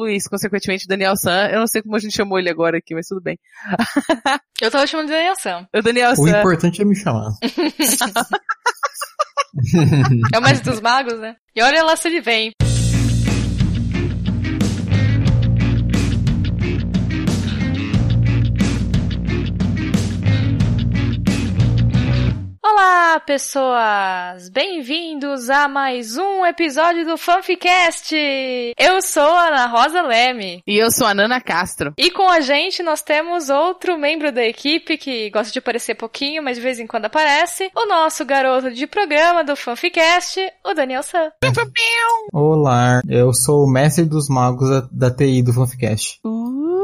Luiz, consequentemente Daniel San. Eu não sei como a gente chamou ele agora aqui, mas tudo bem. Eu tava chamando de Daniel San. O Daniel O importante é me chamar. É o mestre dos magos, né? E olha lá se ele vem. Olá, pessoas! Bem-vindos a mais um episódio do Fanficast! Eu sou a Ana Rosa Leme. E eu sou a Nana Castro. E com a gente nós temos outro membro da equipe que gosta de aparecer pouquinho, mas de vez em quando aparece. O nosso garoto de programa do Fanficast, o Daniel San. Olá, eu sou o mestre dos magos da, da TI do Fanficast. Uh.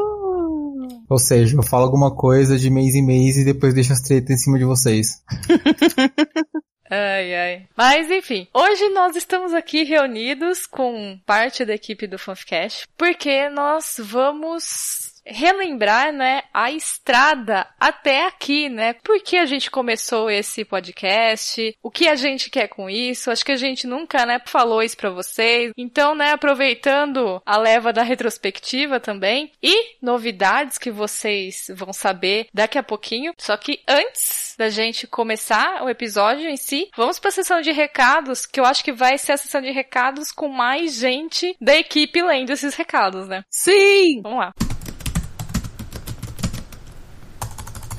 Ou seja, eu falo alguma coisa de mês em mês e depois deixo as tretas em cima de vocês. Ai, ai. Mas enfim, hoje nós estamos aqui reunidos com parte da equipe do Fanficast, porque nós vamos relembrar, né, a estrada até aqui, né? Por que a gente começou esse podcast? O que a gente quer com isso? Acho que a gente nunca, né, falou isso pra vocês. Então, né, aproveitando a leva da retrospectiva também e novidades que vocês vão saber daqui a pouquinho. Só que antes da gente começar o episódio em si, vamos pra sessão de recados, que eu acho que vai ser a sessão de recados com mais gente da equipe lendo esses recados, né? Sim! Vamos lá.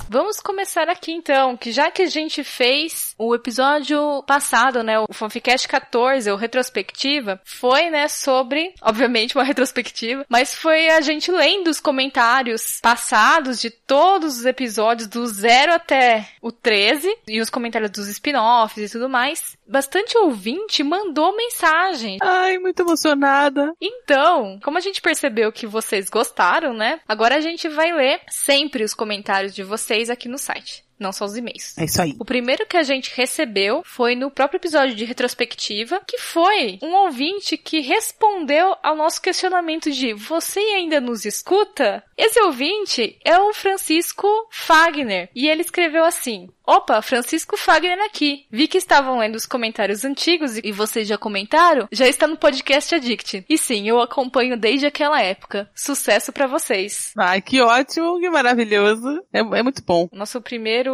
Vamos começar aqui então, que já que a gente fez o episódio passado, né, o Fanficast 14, o retrospectiva, foi, né, sobre, obviamente, uma retrospectiva, mas foi a gente lendo os comentários passados de todos os episódios do 0 até o 13 e os comentários dos spin-offs e tudo mais. Bastante ouvinte mandou mensagem Ai, muito emocionada. então, como a gente percebeu que vocês gostaram, né? Agora a gente vai ler sempre os comentários de vocês aqui no site. Não só os e-mails. É isso aí. O primeiro que a gente recebeu foi no próprio episódio de retrospectiva, que foi um ouvinte que respondeu ao nosso questionamento de você ainda nos escuta? Esse ouvinte é o Francisco Fagner e ele escreveu assim: Opa, Francisco Fagner aqui. Vi que estavam lendo os comentários antigos e vocês já comentaram? Já está no podcast Addict. E sim, eu acompanho desde aquela época. Sucesso pra vocês. Ai, que ótimo, que maravilhoso. É, é muito bom. Nosso primeiro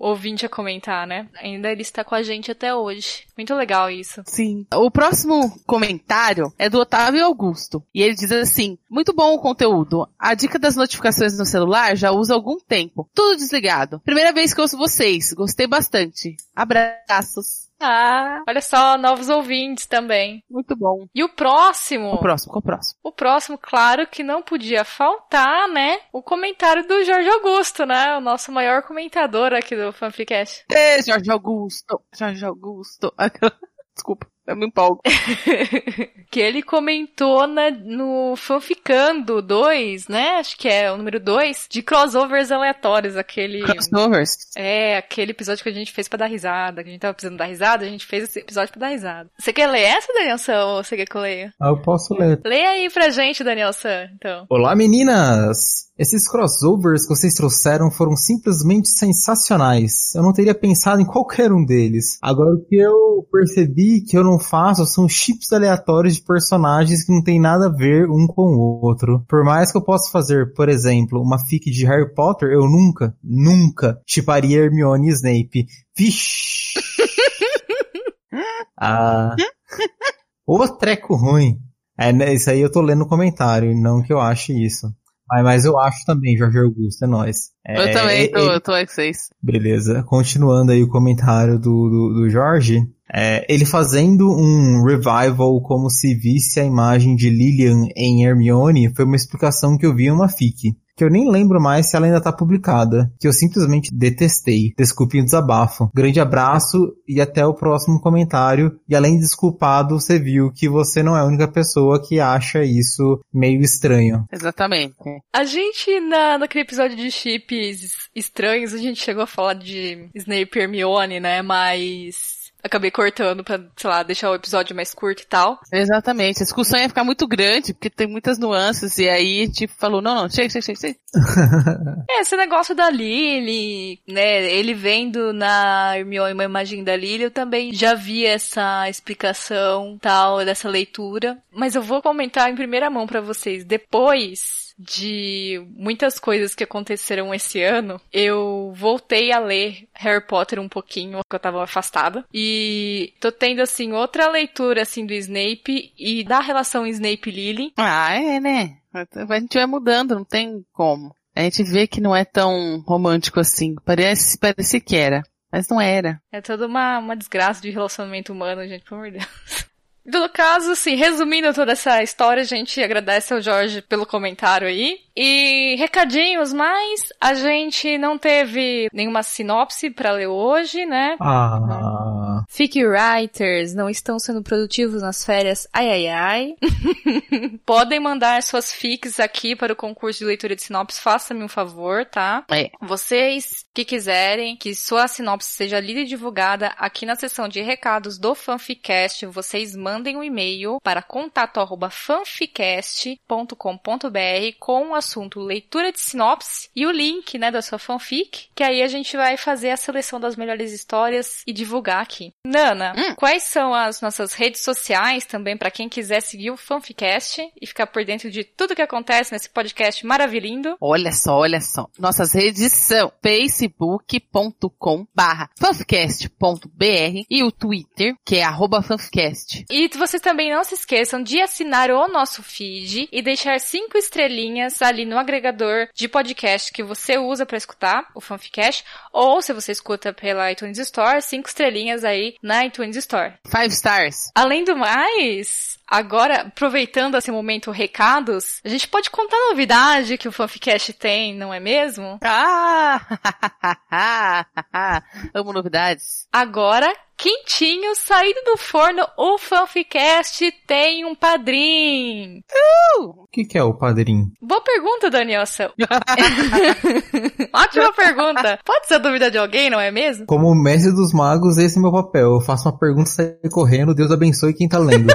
ouvinte a comentar, né? Ainda ele está com a gente até hoje. Muito legal isso. Sim. O próximo comentário é do Otávio Augusto. E ele diz assim: Muito bom o conteúdo. A dica das notificações no celular já há algum tempo. Tudo desligado. Primeira vez que ouço vocês. Gostei bastante. Abraços. Ah, olha só, novos ouvintes também. Muito bom. E o próximo? O próximo, qual o próximo? O próximo, claro que não podia faltar, né? O comentário do Jorge Augusto, né? O nosso maior comentador aqui do Fanficast. Ê, Jorge Augusto. Jorge Augusto. Desculpa, eu me empolgo. que ele comentou na, no Fanficando 2, né? Acho que é o número 2, de crossovers aleatórios, aquele... Crossovers. É, aquele episódio que a gente fez pra dar risada, que a gente tava precisando dar risada, a gente fez esse episódio pra dar risada. Você quer ler essa, Danielson, ou você quer que eu leia? Ah, eu posso ler. Leia aí pra gente, Danielson, então. Olá meninas! Esses crossovers que vocês trouxeram foram simplesmente sensacionais. Eu não teria pensado em qualquer um deles. Agora o que eu percebi que eu não faço são chips aleatórios de personagens que não tem nada a ver um com o outro. Por mais que eu possa fazer, por exemplo, uma fic de Harry Potter, eu nunca, nunca chiparia Hermione e Snape. Vixe! ah... Ô treco ruim. É, né, isso aí eu tô lendo o comentário, não que eu ache isso. Mas, mas eu acho também, Jorge Augusto, é nóis. É, eu também tô, ele- eu tô X6. Beleza. Continuando aí o comentário do, do, do Jorge. É, ele fazendo um revival como se visse a imagem de Lilian em Hermione foi uma explicação que eu vi em uma fic. Que eu nem lembro mais se ela ainda tá publicada. Que eu simplesmente detestei. Desculpe o desabafo. Grande abraço e até o próximo comentário. E além de desculpado, você viu que você não é a única pessoa que acha isso meio estranho. Exatamente. A gente, na, naquele episódio de chips estranhos, a gente chegou a falar de Snape e Hermione, né? Mas acabei cortando pra, sei lá, deixar o episódio mais curto e tal. Exatamente. A discussão ia ficar muito grande, porque tem muitas nuances, e aí a gente falou, não, não, chega, chega, chega, chega. é, esse negócio da Lily, né? Ele vendo na Hermione uma imagem da Lily, eu também já vi essa explicação tal, dessa leitura. Mas eu vou comentar em primeira mão para vocês. Depois de muitas coisas que aconteceram esse ano, eu voltei a ler Harry Potter um pouquinho, que eu tava afastada. E tô tendo, assim, outra leitura, assim, do Snape e da relação Snape-Lily. Ah, é, né? A gente vai mudando, não tem como. A gente vê que não é tão romântico assim. Parece, parece que era. Mas não era. É toda uma, uma desgraça de relacionamento humano, gente, pelo amor de Deus. Todo caso, assim, resumindo toda essa história, a gente agradece ao Jorge pelo comentário aí. E recadinhos, mas a gente não teve nenhuma sinopse para ler hoje, né? Ah. Fique writers não estão sendo produtivos nas férias. Ai ai ai. Podem mandar suas fics aqui para o concurso de leitura de sinopse. Faça-me um favor, tá? É. Vocês que quiserem que sua sinopse seja lida e divulgada aqui na seção de recados do Fanficast, vocês mandem um e-mail para contato@fanficast.com.br com a assunto leitura de sinopse e o link, né, da sua fanfic, que aí a gente vai fazer a seleção das melhores histórias e divulgar aqui. Nana, hum. quais são as nossas redes sociais também para quem quiser seguir o Fanficast e ficar por dentro de tudo que acontece nesse podcast maravilhindo? Olha só, olha só. Nossas redes são facebook.com barra fanficast.br e o Twitter, que é arroba fanficast. E vocês também não se esqueçam de assinar o nosso feed e deixar cinco estrelinhas ali no agregador de podcast que você usa para escutar o Fanficast, ou se você escuta pela iTunes Store, cinco estrelinhas aí na iTunes Store. Five stars. Além do mais, agora, aproveitando esse momento recados, a gente pode contar a novidade que o Fanficast tem, não é mesmo? Ah! Amo novidades. Agora, quentinho, saído do forno, o Fanficast tem um padrinho. O que, que é o padrinho? Boa pergunta, Danielson. Ótima pergunta. Pode ser a dúvida de alguém, não é mesmo? Como mestre dos magos, esse é meu papel. Eu faço uma pergunta, saio correndo, Deus abençoe quem tá lendo.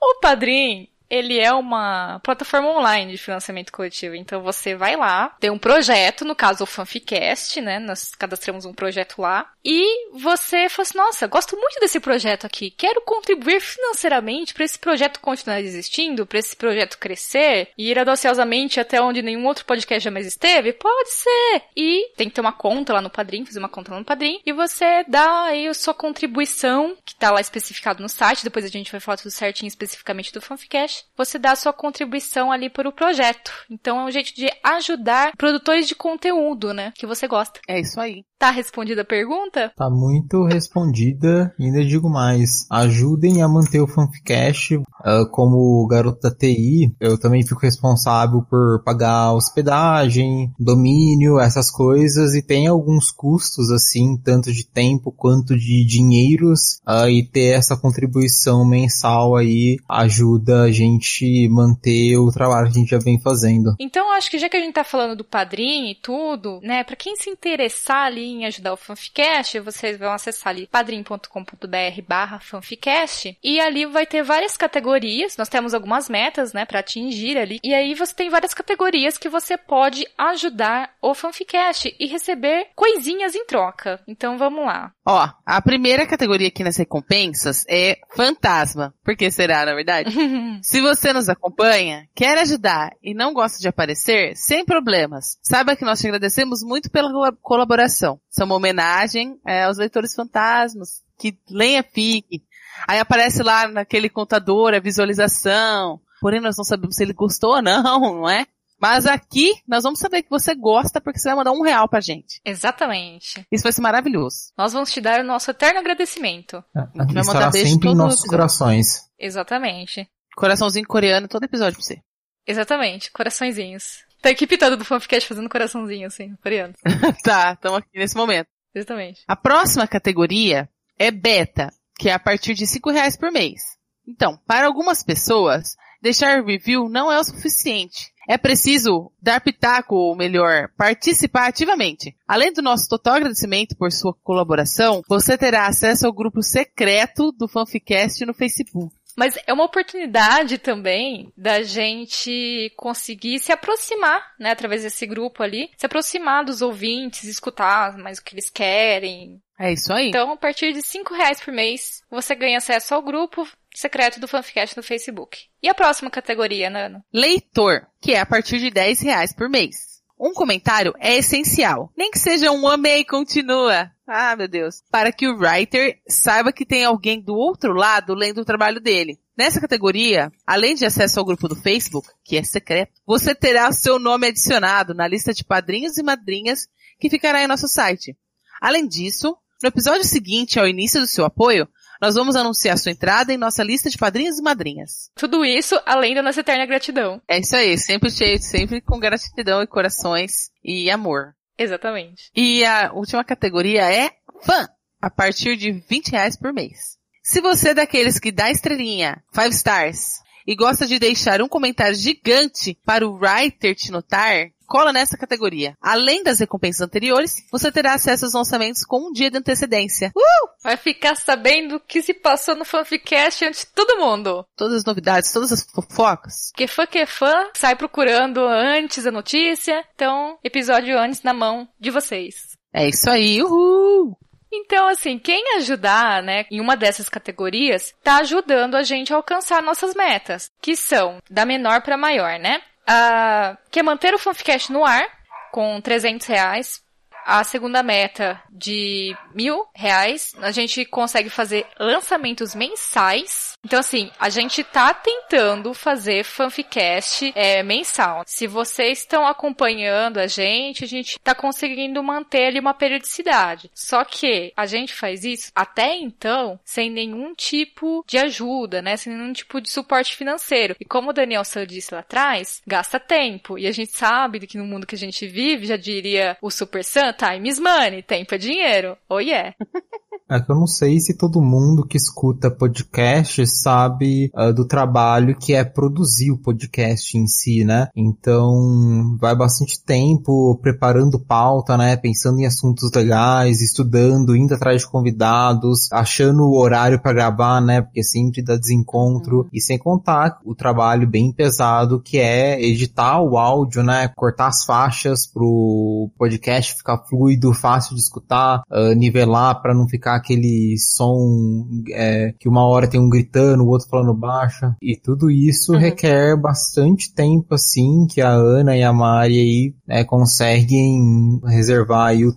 o padrinho ele é uma plataforma online de financiamento coletivo. Então você vai lá, tem um projeto, no caso o Fanficast, né? Nós cadastramos um projeto lá. E você fala assim, nossa, gosto muito desse projeto aqui. Quero contribuir financeiramente para esse projeto continuar existindo, para esse projeto crescer e ir audaciosamente até onde nenhum outro podcast jamais esteve? Pode ser! E tem que ter uma conta lá no Padrim, fazer uma conta lá no Padrim. E você dá aí a sua contribuição, que tá lá especificado no site. Depois a gente vai falar tudo certinho especificamente do Fanficast você dá a sua contribuição ali para o projeto. Então é um jeito de ajudar produtores de conteúdo, né? Que você gosta. É isso aí. Tá respondida a pergunta? Tá muito respondida. E ainda digo mais. Ajudem a manter o Fanficast. Uh, como garoto da TI, eu também fico responsável por pagar hospedagem, domínio, essas coisas. E tem alguns custos, assim, tanto de tempo quanto de dinheiros. Uh, e ter essa contribuição mensal aí ajuda a gente manter o trabalho que a gente já vem fazendo. Então, acho que já que a gente tá falando do padrinho e tudo, né, para quem se interessar ali em ajudar o Fanficast, vocês vão acessar ali padrim.com.br barra fanficast e ali vai ter várias categorias, nós temos algumas metas, né, para atingir ali, e aí você tem várias categorias que você pode ajudar o Fanficast e receber coisinhas em troca. Então vamos lá. Ó, a primeira categoria aqui nas recompensas é fantasma. Por que será, na verdade? Se você nos acompanha, quer ajudar e não gosta de aparecer, sem problemas. Saiba que nós te agradecemos muito pela colaboração. São uma homenagem é, aos leitores fantasmas, que leem a FIC. Aí aparece lá naquele contador a visualização. Porém, nós não sabemos se ele gostou ou não, não é? Mas aqui, nós vamos saber que você gosta porque você vai mandar um real pra gente. Exatamente. Isso vai ser maravilhoso. Nós vamos te dar o nosso eterno agradecimento. É, vai mandar sempre em nossos corações. Exatamente. Coraçãozinho coreano todo episódio pra você. Exatamente, coraçõezinhos. Tá a equipe toda do Fanficast fazendo coraçãozinho, assim, coreano. tá, estamos aqui nesse momento. Exatamente. A próxima categoria é beta, que é a partir de cinco reais por mês. Então, para algumas pessoas, deixar review não é o suficiente. É preciso dar pitaco, ou melhor, participar ativamente. Além do nosso total agradecimento por sua colaboração, você terá acesso ao grupo secreto do Fanficast no Facebook. Mas é uma oportunidade também da gente conseguir se aproximar, né, através desse grupo ali, se aproximar dos ouvintes, escutar mais o que eles querem. É isso aí. Então, a partir de cinco reais por mês, você ganha acesso ao grupo secreto do Fanficast no Facebook. E a próxima categoria, Nano? Leitor, que é a partir de 10 reais por mês. Um comentário é essencial. Nem que seja um amei continua. Ah, meu Deus. Para que o writer saiba que tem alguém do outro lado lendo o trabalho dele. Nessa categoria, além de acesso ao grupo do Facebook, que é secreto, você terá seu nome adicionado na lista de padrinhos e madrinhas que ficará em nosso site. Além disso, no episódio seguinte ao início do seu apoio, nós vamos anunciar sua entrada em nossa lista de padrinhos e madrinhas. Tudo isso além da nossa eterna gratidão. É isso aí, sempre cheio, sempre com gratidão e corações e amor. Exatamente. E a última categoria é fã, a partir de 20 reais por mês. Se você é daqueles que dá estrelinha, 5 stars, e gosta de deixar um comentário gigante para o writer te notar, cola nessa categoria. Além das recompensas anteriores, você terá acesso aos lançamentos com um dia de antecedência. Uh! Vai ficar sabendo o que se passou no Fanficast antes de todo mundo. Todas as novidades, todas as fofocas. Que fã que é fã, sai procurando antes a notícia. Então, episódio antes na mão de vocês. É isso aí, uhul! Então, assim, quem ajudar, né, em uma dessas categorias, tá ajudando a gente a alcançar nossas metas, que são da menor para maior, né? Uh, é manter o Fanficast no ar, com 300 reais a segunda meta de mil reais, a gente consegue fazer lançamentos mensais. Então, assim, a gente tá tentando fazer fanficast é, mensal. Se vocês estão acompanhando a gente, a gente tá conseguindo manter ali uma periodicidade. Só que a gente faz isso até então sem nenhum tipo de ajuda, né? Sem nenhum tipo de suporte financeiro. E como o Daniel San disse lá atrás, gasta tempo. E a gente sabe que no mundo que a gente vive, já diria o Super Santo, time is money, tempo é dinheiro. Oh yeah. É que eu não sei se todo mundo que escuta podcast sabe uh, do trabalho que é produzir o podcast em si, né? Então, vai bastante tempo preparando pauta, né? Pensando em assuntos legais, estudando, indo atrás de convidados, achando o horário para gravar, né? Porque sempre dá desencontro. Uhum. E sem contar o trabalho bem pesado que é editar o áudio, né? Cortar as faixas pro podcast ficar fluido, fácil de escutar, uh, nivelar para não ficar aquele som é, que uma hora tem um gritando, o outro falando baixo. E tudo isso uhum. requer bastante tempo, assim, que a Ana e a Mari aí né, conseguem reservar aí uh,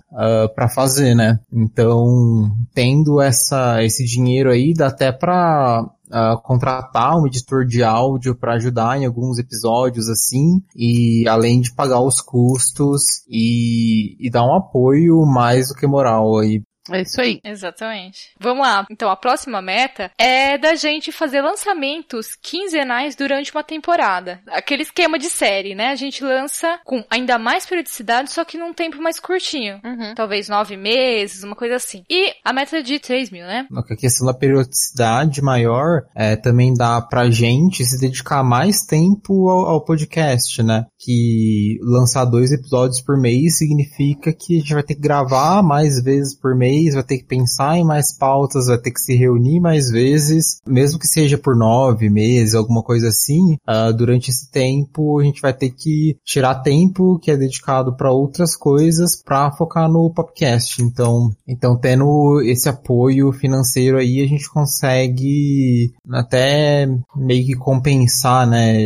para fazer, né? Então, tendo essa, esse dinheiro aí, dá até pra Uh, contratar um editor de áudio para ajudar em alguns episódios assim, e além de pagar os custos e, e dar um apoio mais do que moral aí é isso aí. Exatamente. Vamos lá. Então, a próxima meta é da gente fazer lançamentos quinzenais durante uma temporada. Aquele esquema de série, né? A gente lança com ainda mais periodicidade, só que num tempo mais curtinho. Uhum. Talvez nove meses, uma coisa assim. E a meta é de 3 mil, né? A questão da periodicidade maior é, também dá pra gente se dedicar mais tempo ao, ao podcast, né? Que lançar dois episódios por mês significa que a gente vai ter que gravar mais vezes por mês mês, vai ter que pensar em mais pautas, vai ter que se reunir mais vezes, mesmo que seja por nove meses, alguma coisa assim, uh, durante esse tempo a gente vai ter que tirar tempo que é dedicado para outras coisas para focar no podcast. Então, então tendo esse apoio financeiro aí, a gente consegue até meio que compensar, né,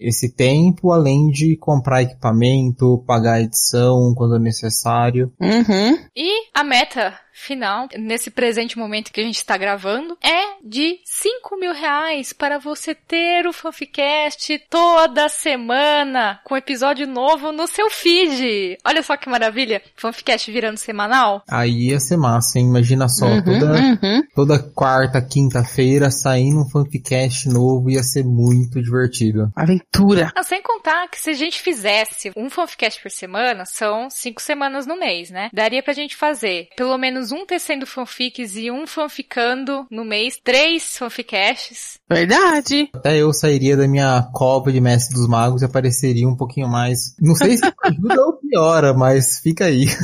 esse tempo, além de comprar equipamento, pagar edição quando necessário. Uhum. E a meta final, nesse presente momento que a gente está gravando, é de 5 mil reais para você ter o Fanficast toda semana, com episódio novo no seu feed. Olha só que maravilha, Fanficast virando semanal. Aí ia ser massa, hein? Imagina só, uhum, toda, uhum. toda quarta, quinta-feira saindo um Fanficast novo ia ser muito divertido. Aventura! Ah, sem contar que se a gente fizesse um Fanficast por semana, são cinco semanas no mês, né? Daria pra gente fazer pelo menos menos um tecendo fanfics e um fanficando no mês, três fanficasts. Verdade. Até eu sairia da minha cova de mestre dos magos e apareceria um pouquinho mais. Não sei se ajuda ou piora, mas fica aí.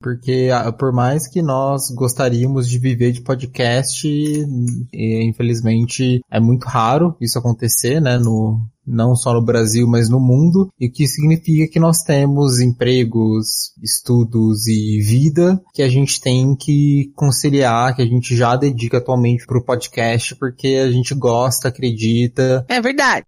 porque ah, por mais que nós gostaríamos de viver de podcast, infelizmente é muito raro isso acontecer, né, no, não só no Brasil, mas no mundo, e o que significa que nós temos empregos, estudos e vida que a gente tem que conciliar, que a gente já dedica atualmente para o podcast, porque a gente gosta, acredita. É verdade.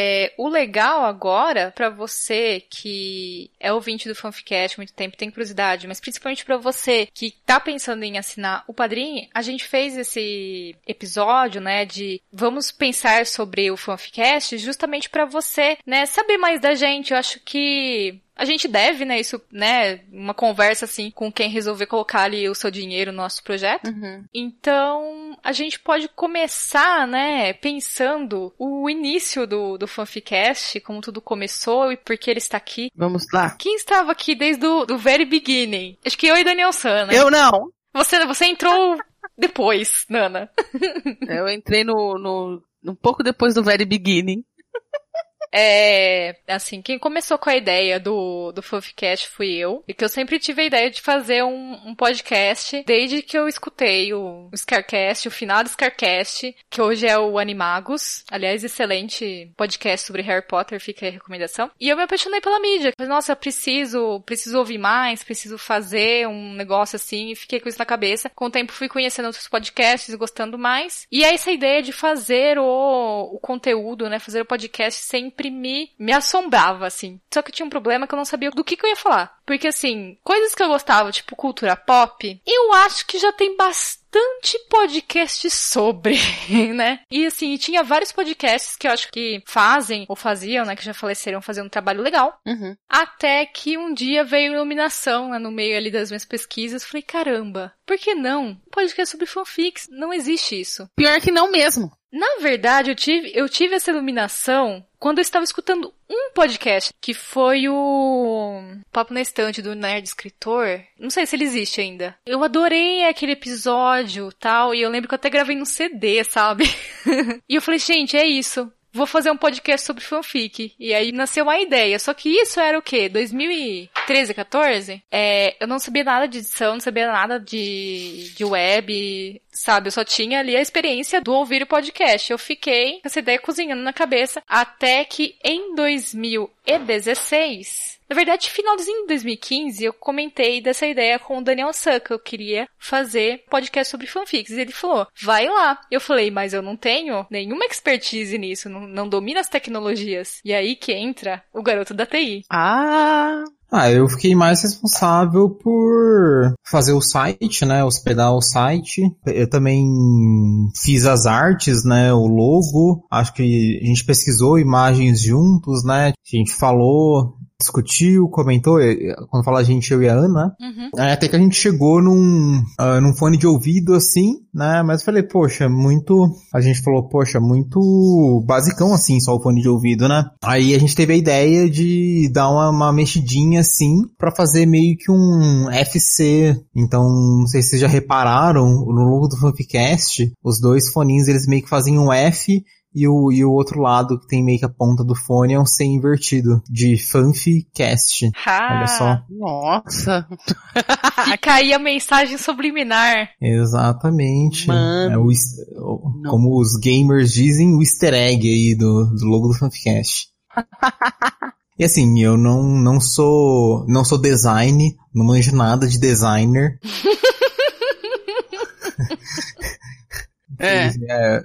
É, o legal agora, para você que é ouvinte do Fanficast há muito tempo, tem curiosidade, mas principalmente para você que tá pensando em assinar o Padrim, a gente fez esse episódio, né, de vamos pensar sobre o Fanficast justamente para você, né, saber mais da gente. Eu acho que a gente deve, né, isso, né, uma conversa assim com quem resolver colocar ali o seu dinheiro no nosso projeto. Uhum. Então, a gente pode começar, né, pensando o início do, do Fanficast, como tudo começou e por que ele está aqui. Vamos lá. Quem estava aqui desde o do very beginning? Acho que eu e Daniel San, né? Eu não. Você, você entrou depois, Nana. Eu entrei no, no, um pouco depois do very beginning. É, assim, quem começou com a ideia do, do Fofcast fui eu, e que eu sempre tive a ideia de fazer um, um podcast desde que eu escutei o, o Scarcast, o final do Scarcast, que hoje é o Animagos, aliás, excelente podcast sobre Harry Potter, fica aí a recomendação. E eu me apaixonei pela mídia. Falei, nossa, preciso, preciso ouvir mais, preciso fazer um negócio assim, e fiquei com isso na cabeça. Com o tempo fui conhecendo outros podcasts, gostando mais. E é essa ideia de fazer o, o conteúdo, né, fazer o podcast sempre me, assombrava, assim. Só que tinha um problema que eu não sabia do que, que eu ia falar. Porque, assim, coisas que eu gostava, tipo cultura pop, eu acho que já tem bastante bastante podcast sobre, né? E assim, tinha vários podcasts que eu acho que fazem, ou faziam, né? Que já faleceram, fazendo um trabalho legal. Uhum. Até que um dia veio iluminação né, no meio ali das minhas pesquisas. Falei, caramba, por que não? Um podcast sobre fanfics. Não existe isso. Pior que não mesmo. Na verdade, eu tive, eu tive essa iluminação quando eu estava escutando um podcast, que foi o Papo na Estante do Nerd Escritor. Não sei se ele existe ainda. Eu adorei aquele episódio tal, e eu lembro que eu até gravei no CD, sabe? e eu falei, gente, é isso vou fazer um podcast sobre fanfic. E aí nasceu uma ideia. Só que isso era o quê? 2013, 14? É, eu não sabia nada de edição, não sabia nada de, de web, sabe? Eu só tinha ali a experiência do ouvir o podcast. Eu fiquei com essa ideia cozinhando na cabeça até que em 2016 na verdade, finalzinho de 2015, eu comentei dessa ideia com o Daniel Sun, que eu queria fazer podcast sobre fanfics. E ele falou, vai lá. Eu falei, mas eu não tenho nenhuma expertise nisso, não, não domino as tecnologias. E aí que entra o garoto da TI. Ah, ah, eu fiquei mais responsável por fazer o site, né? Hospedar o site. Eu também fiz as artes, né? O logo. Acho que a gente pesquisou imagens juntos, né? A gente falou discutiu, comentou, quando fala a gente, eu e a Ana, uhum. é, até que a gente chegou num, uh, num fone de ouvido assim, né, mas eu falei, poxa, muito, a gente falou, poxa, muito basicão assim, só o fone de ouvido, né. Aí a gente teve a ideia de dar uma, uma mexidinha assim, para fazer meio que um FC, então, não sei se vocês já repararam, no logo do Fanficast, os dois foninhos, eles meio que fazem um F, e o, e o outro lado, que tem meio que a ponta do fone, é um C invertido, de Fanficast. Ah, Olha só. Nossa. Fica aí a mensagem subliminar. Exatamente. Mano. É o, como os gamers dizem, o easter egg aí do, do logo do Fanficast. E assim, eu não, não sou, não sou design, não manjo nada de designer. É. é.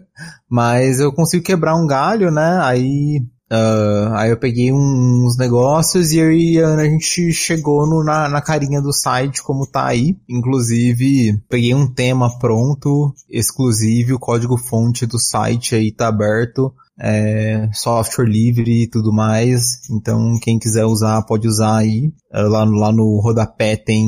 Mas eu consigo quebrar um galho, né? Aí, uh, aí eu peguei uns negócios e aí a gente chegou no, na, na carinha do site como tá aí. Inclusive, peguei um tema pronto, exclusivo, o código fonte do site aí tá aberto. É, software livre e tudo mais. Então, quem quiser usar, pode usar aí. Lá, lá no rodapé tem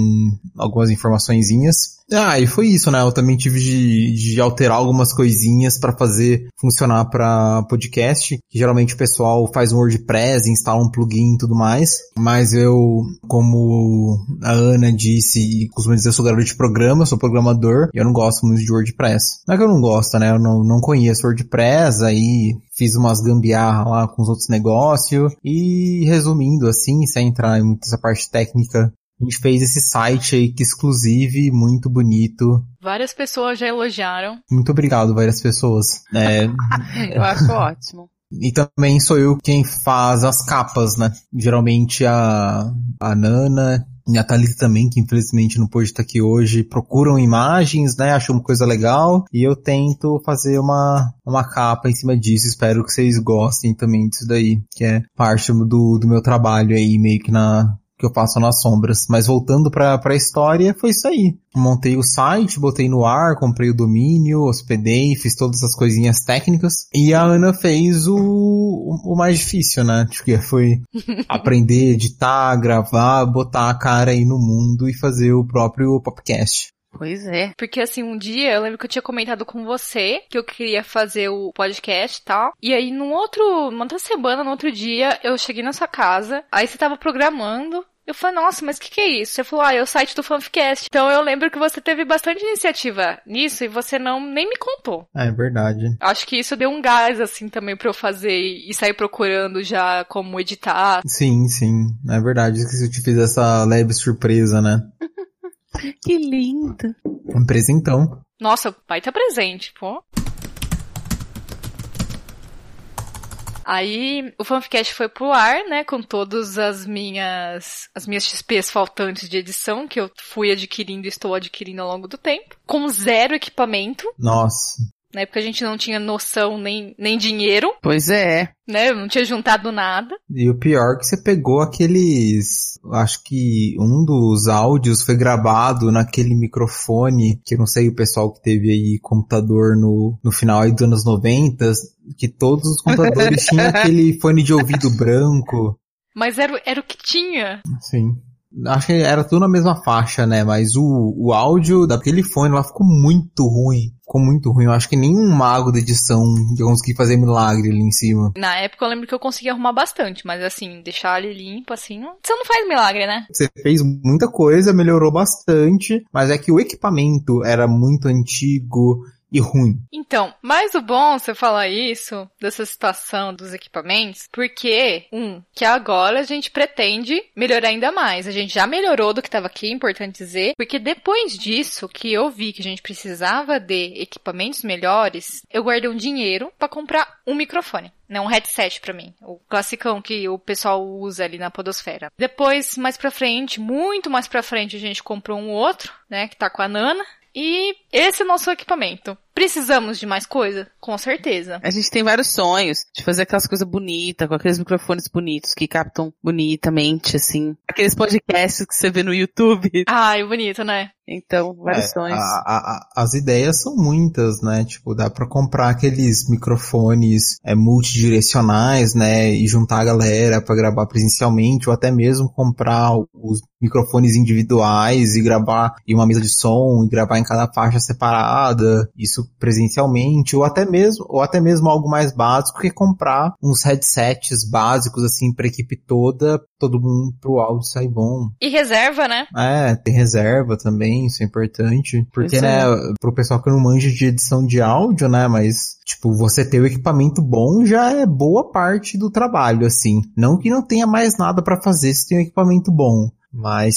algumas informaçõezinhas. Ah, e foi isso, né? Eu também tive de, de alterar algumas coisinhas para fazer funcionar para podcast, que geralmente o pessoal faz um WordPress, instala um plugin e tudo mais, mas eu, como a Ana disse, e costumo dizer, eu sou garoto de programa, sou programador, e eu não gosto muito de WordPress. Não é que eu não gosto, né? Eu não, não conheço WordPress, aí fiz umas gambiarra lá com os outros negócios. E resumindo assim, sem entrar em muita essa parte técnica, a gente fez esse site aí que é exclusivo, muito bonito. Várias pessoas já elogiaram. Muito obrigado, várias pessoas. É... eu acho ótimo. E também sou eu quem faz as capas, né? Geralmente a, a Nana e a Thalita também, que infelizmente não pôde estar aqui hoje, procuram imagens, né? Acham uma coisa legal. E eu tento fazer uma, uma capa em cima disso. Espero que vocês gostem também disso daí, que é parte do, do meu trabalho aí, meio que na, que eu faço nas sombras. Mas voltando pra, pra história, foi isso aí. Montei o site, botei no ar, comprei o domínio, hospedei, fiz todas as coisinhas técnicas. E a Ana fez o, o, mais difícil, né? Acho que foi aprender, editar, gravar, botar a cara aí no mundo e fazer o próprio podcast. Pois é. Porque assim, um dia eu lembro que eu tinha comentado com você que eu queria fazer o podcast e tal. E aí, num outro, numa outra semana, no outro dia, eu cheguei na sua casa. Aí você tava programando. Eu falei, nossa, mas o que, que é isso? Você falou, ah, é o site do Fanficast. Então eu lembro que você teve bastante iniciativa nisso e você não nem me contou. É verdade. Acho que isso deu um gás, assim, também pra eu fazer e sair procurando já como editar. Sim, sim. É verdade. Esqueci eu te fiz essa leve surpresa, né? que lindo. Um presentão. Nossa, o pai tá presente, pô. Aí o Fanficast foi pro ar, né, com todas as minhas as minhas XPs faltantes de edição que eu fui adquirindo e estou adquirindo ao longo do tempo, com zero equipamento. Nossa. Na época a gente não tinha noção nem, nem dinheiro. Pois é. Né? Eu não tinha juntado nada. E o pior é que você pegou aqueles. Acho que um dos áudios foi gravado naquele microfone, que eu não sei o pessoal que teve aí computador no, no final aí dos anos 90, que todos os computadores tinham aquele fone de ouvido branco. Mas era, era o que tinha. Sim. Acho que era tudo na mesma faixa, né? Mas o, o áudio daquele fone lá ficou muito ruim. Ficou muito ruim. Eu acho que nenhum mago de edição ia conseguir fazer milagre ali em cima. Na época eu lembro que eu consegui arrumar bastante, mas assim, deixar ele limpo assim, não... você não faz milagre, né? Você fez muita coisa, melhorou bastante, mas é que o equipamento era muito antigo e ruim. Então, mais o bom você falar isso, dessa situação dos equipamentos, porque, um, que agora a gente pretende melhorar ainda mais. A gente já melhorou do que estava aqui, importante dizer, porque depois disso que eu vi que a gente precisava de equipamentos melhores, eu guardei um dinheiro para comprar um microfone né, um headset para mim, o classicão que o pessoal usa ali na podosfera. Depois, mais pra frente, muito mais pra frente, a gente comprou um outro, né, que tá com a Nana, e esse é o nosso equipamento. Precisamos de mais coisa? Com certeza. A gente tem vários sonhos de fazer aquelas coisas bonitas, com aqueles microfones bonitos que captam bonitamente, assim. Aqueles podcasts que você vê no YouTube. Ai, bonito, né? Então, vários é, as ideias são muitas, né? Tipo, dá pra comprar aqueles microfones é, multidirecionais, né? E juntar a galera para gravar presencialmente, ou até mesmo comprar os microfones individuais e gravar em uma mesa de som e gravar em cada faixa separada. Isso presencialmente, ou até mesmo, ou até mesmo algo mais básico que comprar uns headsets básicos assim para equipe toda, todo mundo pro áudio sair bom. E reserva, né? É, tem reserva também, isso é importante, porque né, pro pessoal que não manja de edição de áudio, né, mas tipo, você ter o equipamento bom já é boa parte do trabalho, assim. Não que não tenha mais nada para fazer se tem um equipamento bom. Mas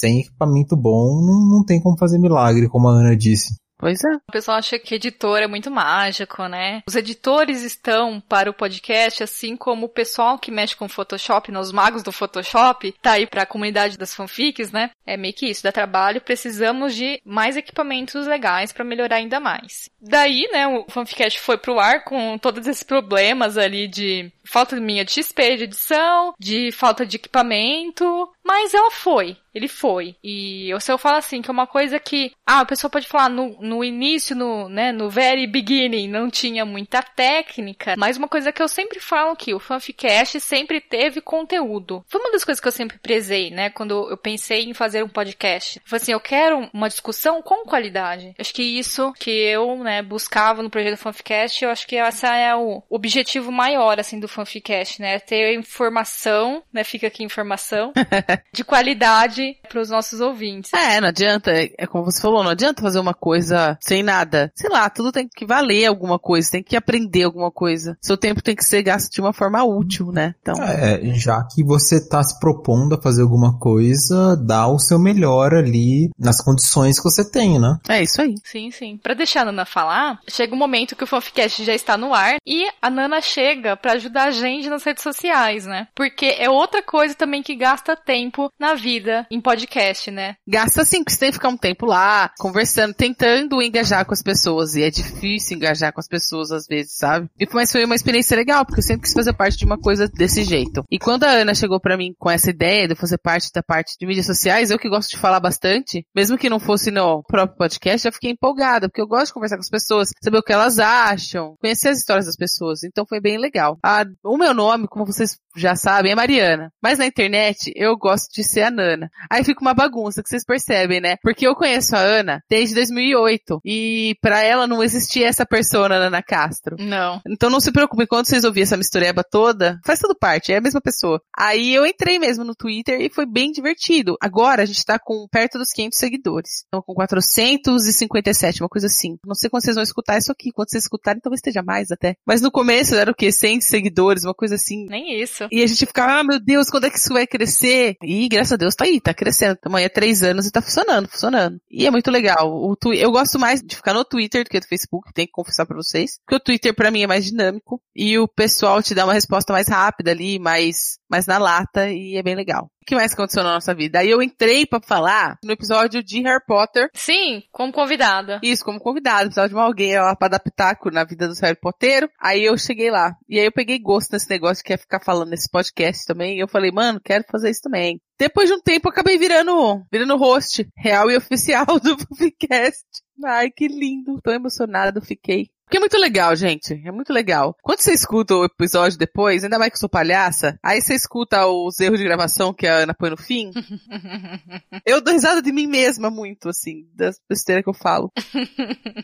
sem equipamento bom não, não tem como fazer milagre, como a Ana disse. Pois é. O pessoal acha que editor é muito mágico, né? Os editores estão para o podcast, assim como o pessoal que mexe com Photoshop, né? os magos do Photoshop, tá aí para a comunidade das fanfics, né? É meio que isso, dá trabalho, precisamos de mais equipamentos legais para melhorar ainda mais. Daí, né, o fanficast foi pro ar com todos esses problemas ali de falta minha de XP de edição, de falta de equipamento, mas ela foi. Ele foi. E o seu fala assim, que é uma coisa que, ah, a pessoa pode falar no, no início, no, né, no very beginning, não tinha muita técnica, mas uma coisa que eu sempre falo que o Fanficast sempre teve conteúdo. Foi uma das coisas que eu sempre prezei, né, quando eu pensei em fazer um podcast. Foi assim, eu quero uma discussão com qualidade. Acho que isso que eu, né, buscava no projeto Fanficast, eu acho que esse é o objetivo maior, assim, do Fanficast, né? Ter informação, né? Fica aqui informação de qualidade para os nossos ouvintes. É, não adianta, é como você falou, não adianta fazer uma coisa sem nada. Sei lá, tudo tem que valer alguma coisa, tem que aprender alguma coisa. Seu tempo tem que ser gasto de uma forma útil, né? Então. É, já que você está se propondo a fazer alguma coisa, dá o seu melhor ali nas condições que você tem, né? É isso aí. Sim, sim. Para deixar a Nana falar, chega um momento que o Fanficast já está no ar e a Nana chega para ajudar a gente nas redes sociais, né? Porque é outra coisa também que gasta tempo na vida em podcast, né? Gasta sim, porque você tem que ficar um tempo lá, conversando, tentando engajar com as pessoas. E é difícil engajar com as pessoas às vezes, sabe? E, mas foi uma experiência legal, porque eu sempre quis fazer parte de uma coisa desse jeito. E quando a Ana chegou para mim com essa ideia de fazer parte da parte de mídias sociais, eu que gosto de falar bastante, mesmo que não fosse no próprio podcast, eu fiquei empolgada, porque eu gosto de conversar com as pessoas, saber o que elas acham, conhecer as histórias das pessoas. Então foi bem legal. A, o meu nome, como vocês já sabem, é Mariana. Mas na internet eu gosto de ser a Nana. Aí fica uma bagunça que vocês percebem, né? Porque eu conheço a Ana desde 2008 e para ela não existia essa persona Nana Castro. Não. Então não se preocupe, quando vocês ouvirem essa mistureba toda, faz tudo parte, é a mesma pessoa. Aí eu entrei mesmo no Twitter e foi bem divertido. Agora a gente tá com perto dos 500 seguidores. Estamos com 457, uma coisa assim. Não sei quando vocês vão escutar isso aqui. Quando vocês escutarem, talvez esteja mais até. Mas no começo era o quê? 100 seguidores, uma coisa assim. Nem isso. E a gente ficava, ah, meu Deus, quando é que isso vai crescer? E graças a Deus tá aí, tá crescendo. Amanhã é três anos e tá funcionando, funcionando. E é muito legal. O tu... Eu gosto mais de ficar no Twitter do que no Facebook, tenho que confessar pra vocês. Porque o Twitter pra mim é mais dinâmico. E o pessoal te dá uma resposta mais rápida ali, mais, mais na lata, e é bem legal. O que mais aconteceu na nossa vida? Aí eu entrei para falar no episódio de Harry Potter. Sim, como convidada. Isso, como convidada. Precisava de uma alguém lá pra pitaco na vida do Harry Potter. Aí eu cheguei lá. E aí eu peguei gosto nesse negócio que é ficar falando nesse podcast também. E eu falei, mano, quero fazer isso também. Depois de um tempo eu acabei virando, virando host real e oficial do podcast. Ai, que lindo. Tô emocionada, fiquei. Porque é muito legal, gente. É muito legal. Quando você escuta o episódio depois, ainda mais que eu sou palhaça, aí você escuta os erros de gravação que a Ana põe no fim. eu dou risada de mim mesma muito, assim, das besteiras que eu falo.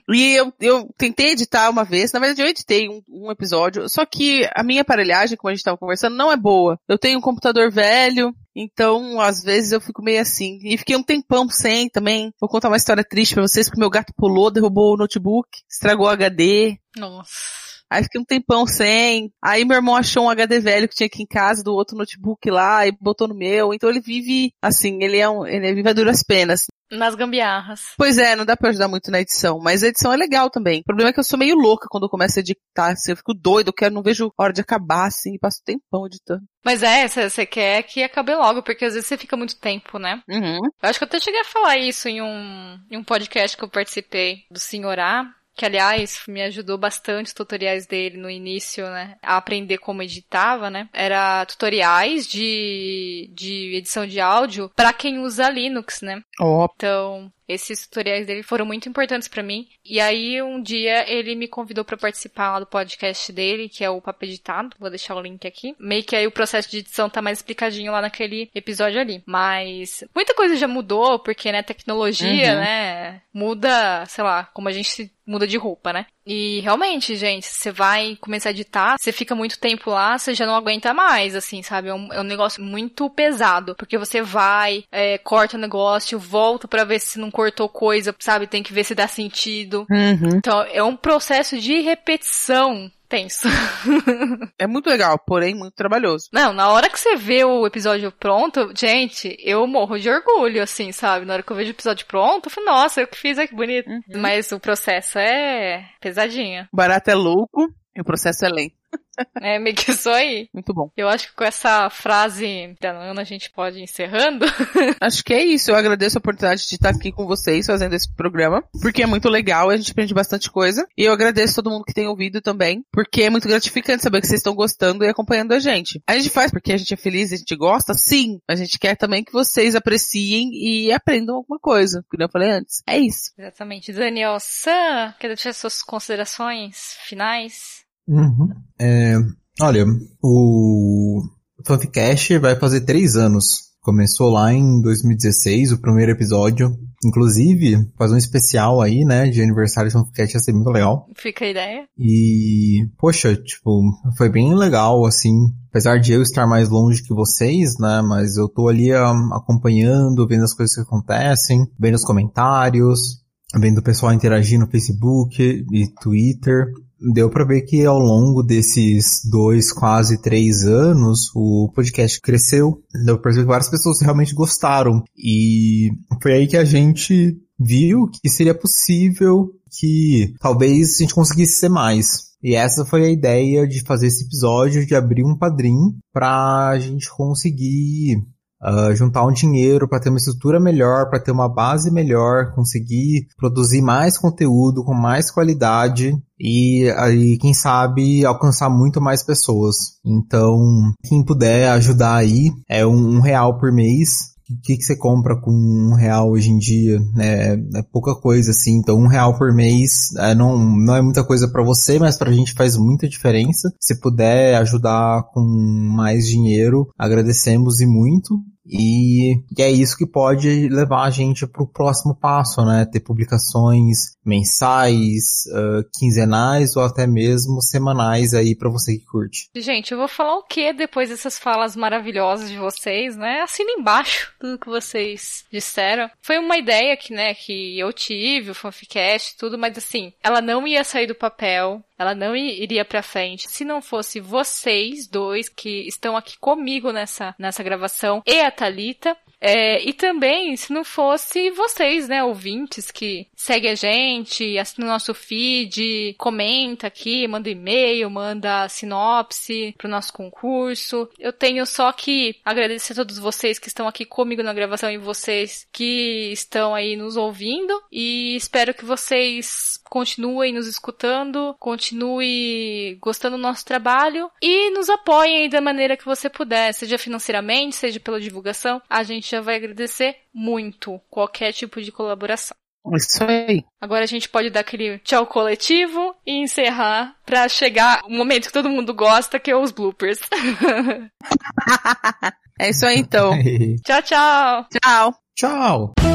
e eu, eu tentei editar uma vez, na verdade eu editei um, um, episódio, só que a minha aparelhagem, como a gente tava conversando, não é boa. Eu tenho um computador velho, então, às vezes eu fico meio assim. E fiquei um tempão sem também. Vou contar uma história triste pra vocês, porque meu gato pulou, derrubou o notebook, estragou o HD. Nossa. Aí fiquei um tempão sem. Aí meu irmão achou um HD velho que tinha aqui em casa, do outro notebook lá, e botou no meu. Então ele vive, assim, ele é um, ele vive a duras penas. Nas gambiarras. Pois é, não dá pra ajudar muito na edição, mas a edição é legal também. O problema é que eu sou meio louca quando eu começo a editar, assim, eu fico doido, eu quero, não vejo hora de acabar, assim, e passo tempão editando. Mas é, você quer que acabe logo, porque às vezes você fica muito tempo, né? Uhum. Eu acho que eu até cheguei a falar isso em um, em um podcast que eu participei do Senhorá, que aliás me ajudou bastante os tutoriais dele no início, né, a aprender como editava, né? Era tutoriais de, de edição de áudio para quem usa Linux, né? Oh. Então, esses tutoriais dele foram muito importantes para mim. E aí um dia ele me convidou para participar lá do podcast dele, que é o Papo Editado. Vou deixar o link aqui. Meio que aí o processo de edição tá mais explicadinho lá naquele episódio ali. Mas muita coisa já mudou, porque né, tecnologia, uhum. né, muda, sei lá, como a gente muda de roupa, né? E realmente, gente, você vai começar a editar, você fica muito tempo lá, você já não aguenta mais, assim, sabe? É um, é um negócio muito pesado, porque você vai, é, corta o negócio, volta para ver se não cortou coisa, sabe? Tem que ver se dá sentido. Uhum. Então, é um processo de repetição tenso. é muito legal, porém muito trabalhoso. Não, na hora que você vê o episódio pronto, gente, eu morro de orgulho, assim, sabe? Na hora que eu vejo o episódio pronto, eu falo, nossa, eu que fiz, que bonito. Uhum. Mas o processo é pesadinho. Barato é louco e o processo é lento. É meio que isso aí. Muito bom. Eu acho que com essa frase da Ana a gente pode ir encerrando. acho que é isso. Eu agradeço a oportunidade de estar aqui com vocês fazendo esse programa, porque é muito legal, a gente aprende bastante coisa. E eu agradeço todo mundo que tem ouvido também, porque é muito gratificante saber que vocês estão gostando e acompanhando a gente. A gente faz porque a gente é feliz, a gente gosta, sim. A gente quer também que vocês apreciem e aprendam alguma coisa, como eu falei antes. É isso. Exatamente. Daniel Sam, quer deixar suas considerações finais? Uhum. É, olha, o Fanficast vai fazer três anos. Começou lá em 2016, o primeiro episódio. Inclusive, fazer um especial aí, né, de aniversário de Fanficast ia ser muito legal. Fica a ideia. E, poxa, tipo, foi bem legal, assim, apesar de eu estar mais longe que vocês, né, mas eu tô ali um, acompanhando, vendo as coisas que acontecem, vendo os comentários, vendo o pessoal interagir no Facebook e Twitter deu para ver que ao longo desses dois, quase três anos, o podcast cresceu. Deu pra ver que várias pessoas realmente gostaram. E foi aí que a gente viu que seria possível que talvez a gente conseguisse ser mais. E essa foi a ideia de fazer esse episódio, de abrir um padrinho pra gente conseguir uh, juntar um dinheiro para ter uma estrutura melhor, para ter uma base melhor, conseguir produzir mais conteúdo com mais qualidade e aí, quem sabe, alcançar muito mais pessoas. Então, quem puder ajudar aí, é um, um real por mês. O que, que você compra com um real hoje em dia? É, é pouca coisa, assim. Então, um real por mês é, não, não é muita coisa para você, mas pra gente faz muita diferença. Se puder ajudar com mais dinheiro, agradecemos e muito. E, e, é isso que pode levar a gente para o próximo passo, né? Ter publicações mensais, uh, quinzenais ou até mesmo semanais aí para você que curte. Gente, eu vou falar o que depois dessas falas maravilhosas de vocês, né? Assina embaixo tudo que vocês disseram. Foi uma ideia que, né, que eu tive, o Fanficast, tudo, mas assim, ela não ia sair do papel ela não iria para frente se não fosse vocês dois que estão aqui comigo nessa, nessa gravação e a Talita. É, e também, se não fosse vocês, né, ouvintes que seguem a gente, assina o nosso feed, comenta aqui, manda e-mail, manda sinopse pro nosso concurso. Eu tenho só que agradecer a todos vocês que estão aqui comigo na gravação e vocês que estão aí nos ouvindo. E espero que vocês continuem nos escutando, continue gostando do nosso trabalho e nos apoiem da maneira que você puder, seja financeiramente, seja pela divulgação. A gente já vai agradecer muito qualquer tipo de colaboração. Isso aí. Agora a gente pode dar aquele tchau coletivo e encerrar para chegar o momento que todo mundo gosta, que é os bloopers. é isso aí então. tchau, tchau. Tchau. Tchau.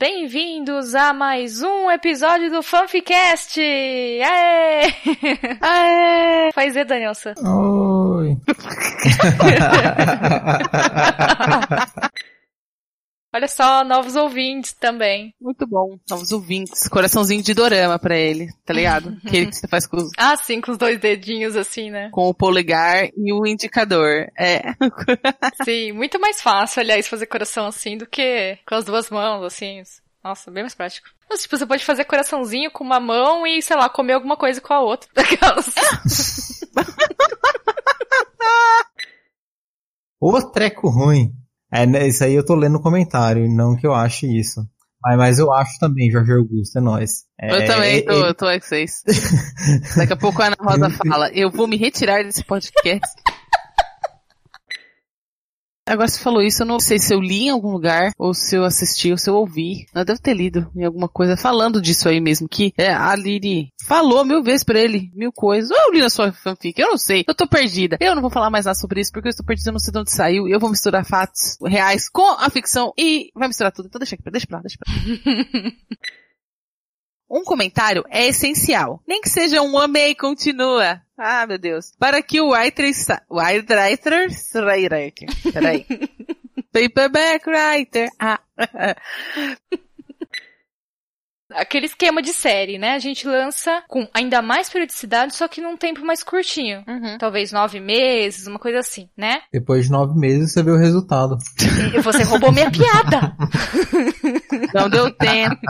Bem-vindos a mais um episódio do Fanficast! Aê! Aê! Faz E, Danielson. Oi! Olha só, novos ouvintes também. Muito bom. Novos ouvintes. Coraçãozinho de dorama pra ele, tá ligado? Aquele que você faz com os... Ah, sim, com os dois dedinhos assim, né? Com o polegar e o indicador. É. sim, muito mais fácil, aliás, fazer coração assim do que com as duas mãos, assim. Nossa, bem mais prático. Mas, tipo, você pode fazer coraçãozinho com uma mão e, sei lá, comer alguma coisa com a outra. Daquelas. Ô treco ruim. É, né, isso aí eu tô lendo no comentário, não que eu ache isso. Mas, mas eu acho também, Jorge Augusto, é nóis. É, eu também tô, ele... tô com vocês. Daqui a pouco a Ana Rosa fala, eu vou me retirar desse podcast. Agora você falou isso, eu não sei se eu li em algum lugar, ou se eu assisti, ou se eu ouvi. Eu devo ter lido em alguma coisa falando disso aí mesmo, que é, a Liri falou mil vezes pra ele, mil coisas. Ou eu li na sua fanfic, eu não sei, eu tô perdida. Eu não vou falar mais nada sobre isso, porque eu estou perdida, eu não sei de onde saiu, eu vou misturar fatos reais com a ficção e vai misturar tudo. Então deixa aqui, deixa pra lá, deixa pra lá. Um comentário é essencial. Nem que seja um amei continua. Ah, meu Deus. Para que o writer... Writer... Peraí. Paperback writer. Ah. Aquele esquema de série, né? A gente lança com ainda mais periodicidade, só que num tempo mais curtinho. Uhum. Talvez nove meses, uma coisa assim, né? Depois de nove meses você vê o resultado. Você roubou minha piada. Não deu tempo.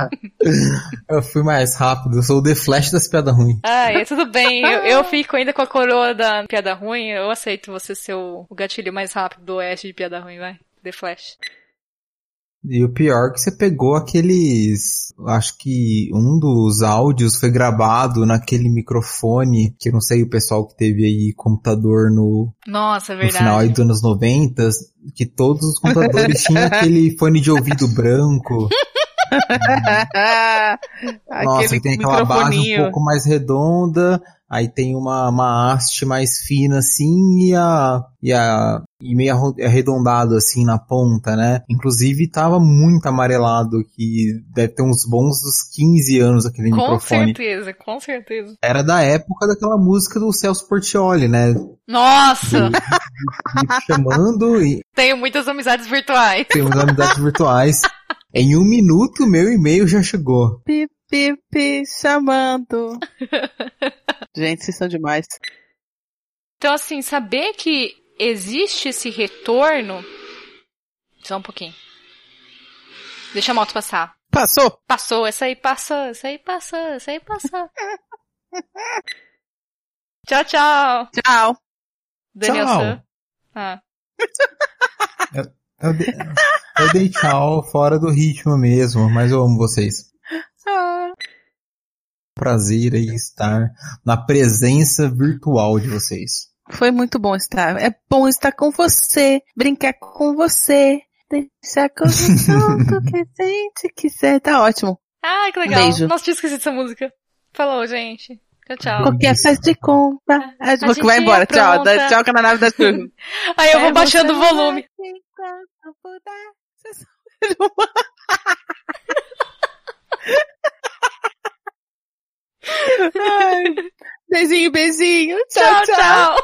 Eu fui mais rápido, eu sou o The Flash das piadas ruins. Ah, é, tudo bem. Eu, eu, fico ainda com a coroa da piada ruim. Eu aceito você ser o, o gatilho mais rápido do oeste de piada ruim, vai. The Flash. E o pior é que você pegou aqueles. Acho que um dos áudios foi gravado naquele microfone, que eu não sei o pessoal que teve aí computador no, Nossa, é no verdade. final aí dos anos 90, que todos os computadores tinham aquele fone de ouvido branco. Nossa, Aquele tem aquela base um pouco mais redonda, aí tem uma, uma haste mais fina assim e a, e a, e meio arredondado assim na ponta, né? Inclusive tava muito amarelado, que deve ter uns bons dos 15 anos aquele Com microfone. certeza, com certeza. Era da época daquela música do Celso Portioli, né? Nossa! Me chamando e Tenho muitas amizades virtuais. temos amizades virtuais. Em um minuto, meu e-mail já chegou. Pi, pi, pi, chamando. Gente, vocês são demais. Então, assim, saber que existe esse retorno. Só um pouquinho. Deixa a moto passar. Passou? Passou, essa aí passou, essa aí passou, essa aí passou. tchau, tchau. Tchau. Daniel Tchau. Ah. Eu, de- eu dei tchau fora do ritmo mesmo, mas eu amo vocês. Ah. Prazer em estar na presença virtual de vocês. Foi muito bom estar. É bom estar com você, brincar com você, deixar correr tudo que a gente quiser. Tá ótimo. Ah, que legal. Beijo. Nossa, tinha esquecido dessa música. Falou, gente. Tchau, tchau. Qualquer festa de compra. A gente gente vai embora. é Tchau. Dá Tchau, que na nave da chuva. Aí eu vou É, baixando o você volume. vai enquanto puder. Você sabe. Ai. Beijinho, beijinho. Tchau, tchau. tchau.